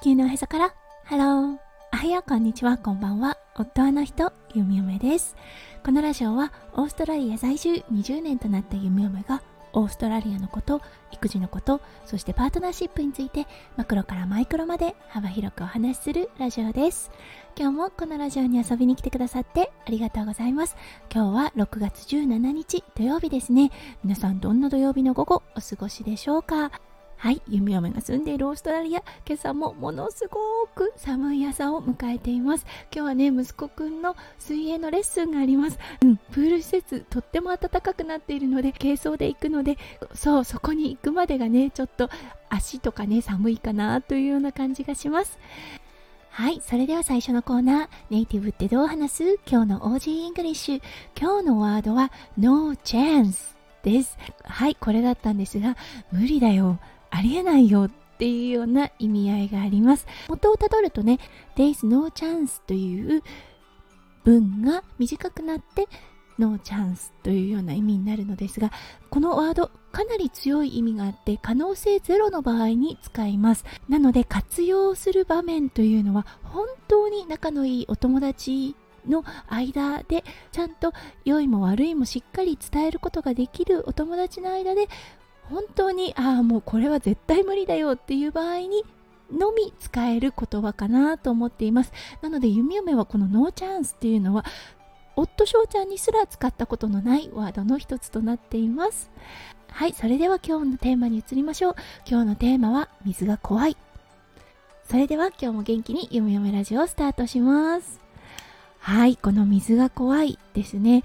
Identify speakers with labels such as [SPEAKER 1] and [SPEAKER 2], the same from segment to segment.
[SPEAKER 1] 地球のおへそから。ハローおはようこんにちは。こんばんは。夫の人ゆみおめです。このラジオはオーストラリア在住20年となったゆみおめがオーストラリアのこと育児のことそしてパートナーシップについてマクロからマイクロまで幅広くお話しするラジオです。今日もこのラジオに遊びに来てくださってありがとうございます。今日は6月17日土曜日ですね。皆さんどんな土曜日の午後お過ごしでしょうか？はい、弓嫁が住んでいるオーストラリア、今朝もものすごく寒い朝を迎えています。今日はね、息子くんの水泳のレッスンがあります。うん、プール施設、とっても暖かくなっているので、軽装で行くので、そう、そこに行くまでがね、ちょっと足とかね、寒いかなというような感じがします。はい、それでは最初のコーナー、ネイティブってどう話す？今日の Aussie English。今日のワードは No chance です。はい、これだったんですが、無理だよ。ありえないよっていうような意味合いがあります。元をたどるとね、There is no chance という文が短くなって No chance というような意味になるのですが、このワードかなり強い意味があって可能性ゼロの場合に使います。なので活用する場面というのは本当に仲のいいお友達の間でちゃんと良いも悪いもしっかり伝えることができるお友達の間で本当にああもうこれは絶対無理だよっていう場合にのみ使える言葉かなと思っています。なので弓嫁はこのノーチャンスっていうのは夫翔ちゃんにすら使ったことのないワードの一つとなっています。はいそれでは今日のテーマに移りましょう。今日のテーマは水が怖い。それでは今日も元気に弓嫁ラジオをスタートします。はいこの水が怖いですね。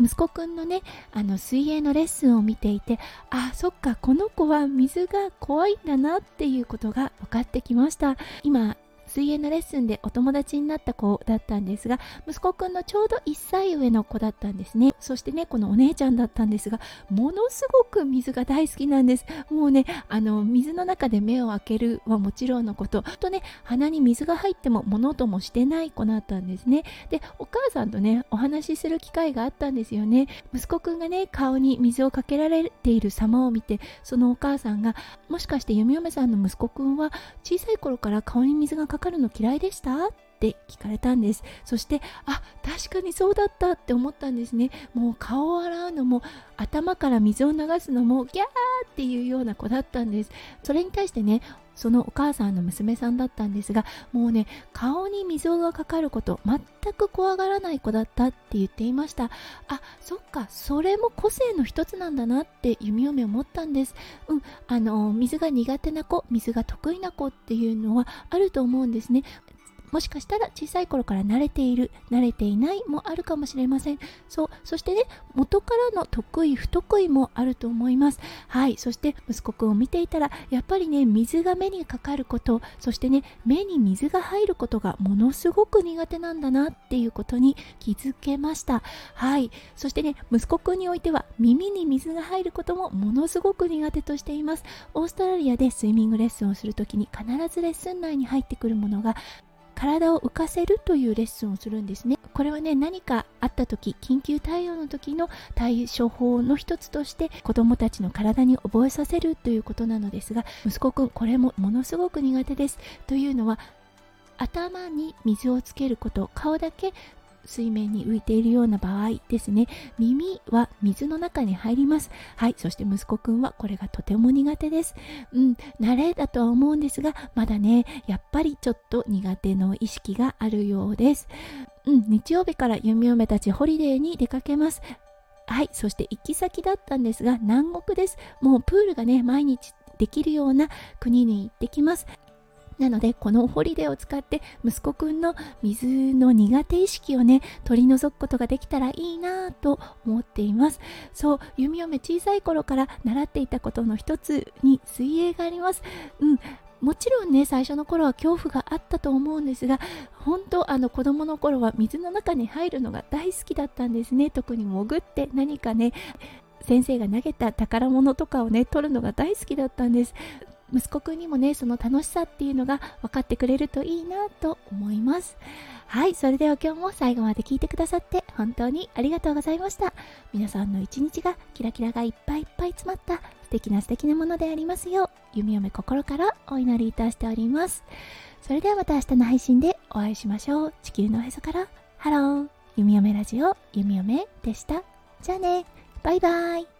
[SPEAKER 1] 息子くんのねあの水泳のレッスンを見ていてあそっかこの子は水が怖いんだなっていうことが分かってきました。今水泳のレッスンでお友達になった子だったんですが息子くんのちょうど1歳上の子だったんですね。そしてねこのお姉ちゃんだったんですがものすごく水が大好きなんです。もうねあの水の中で目を開けるはもちろんのこと。とね鼻に水が入っても物ともしてない子だったんですね。でお母さんとねお話しする機会があったんですよね。息子くんがね顔に水をかけられている様を見てそのお母さんがもしかして弓嫁さんの息子くんは小さい頃から顔に水がかかかるの嫌いでした？って聞かれたんです。そしてあ確かにそうだったって思ったんですね。もう顔を洗うのも頭から水を流すのもギャーっていうような子だったんです。それに対してねそのお母さんの娘さんだったんですがもうね顔に水がかかること全く怖がらない子だったって言っていました。あそっかそれも個性の一つなんだなって弓嫁思ったんです。うんあの水が苦手な子水が得意な子っていうのはあると思うんですね。もしかしたら小さい頃から慣れている慣れていないもあるかもしれません。そうそしてね元からの得意不得意もあると思います。はいそして息子くんを見ていたらやっぱりね水が目にかかることそしてね目に水が入ることがものすごく苦手なんだなっていうことに気づけました。はいそしてね息子くんにおいては耳に水が入ることもものすごく苦手としています。オーストラリアでスイミングレッスンをするときに必ずレッスン内に入ってくるものが体を浮かせるというレッスンをするんですね。これはね何かあった時緊急対応の時の対処法の一つとして子どもたちの体に覚えさせるということなのですが息子くんこれもものすごく苦手です。というのは頭に水をつけること顔だけ水面に浮いているような場合ですね。耳は水の中に入ります。はいそして息子くんはこれがとても苦手です。うん慣れだとは思うんですがまだねやっぱりちょっと苦手の意識があるようです。うん日曜日から弓嫁たちホリデーに出かけます。はい、そして行き先だったんですが南国です。もうプールがね、毎日できるような国に行ってきます。なのでこのホリデーを使って息子くんの水の苦手意識をね取り除くことができたらいいなと思っています。そう弓嫁小さい頃から習っていたことの一つに水泳があります。うん。もちろんね最初の頃は恐怖があったと思うんですが本当あの子供の頃は水の中に入るのが大好きだったんですね。特に潜って何かね先生が投げた宝物とかをね取るのが大好きだったんです。息子くんにもねその楽しさっていうのが分かってくれるといいなと思います。はいそれでは今日も最後まで聞いてくださって本当にありがとうございました。皆さんの一日がキラキラがいっぱいいっぱい詰まった素敵な素敵なものでありますよう弓嫁心からお祈りいたしております。それではまた明日の配信でお会いしましょう。地球のへそから。ハロー。弓嫁ラジオ弓嫁でした。じゃあね。バイバイ。